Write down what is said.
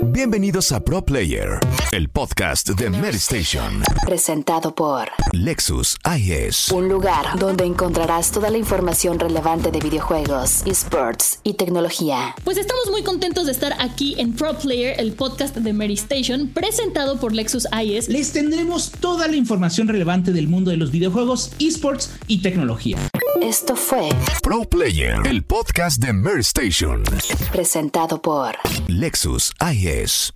Bienvenidos a Pro Player, el podcast de Mary Station. Presentado por Lexus IS. Un lugar donde encontrarás toda la información relevante de videojuegos, esports y tecnología. Pues estamos muy contentos de estar aquí en Pro Player, el podcast de Mary Station, presentado por Lexus IS. Les tendremos toda la información relevante del mundo de los videojuegos, esports y tecnología. Esto fue Pro Player, el podcast de Mary Station. presentado por Lexus IS.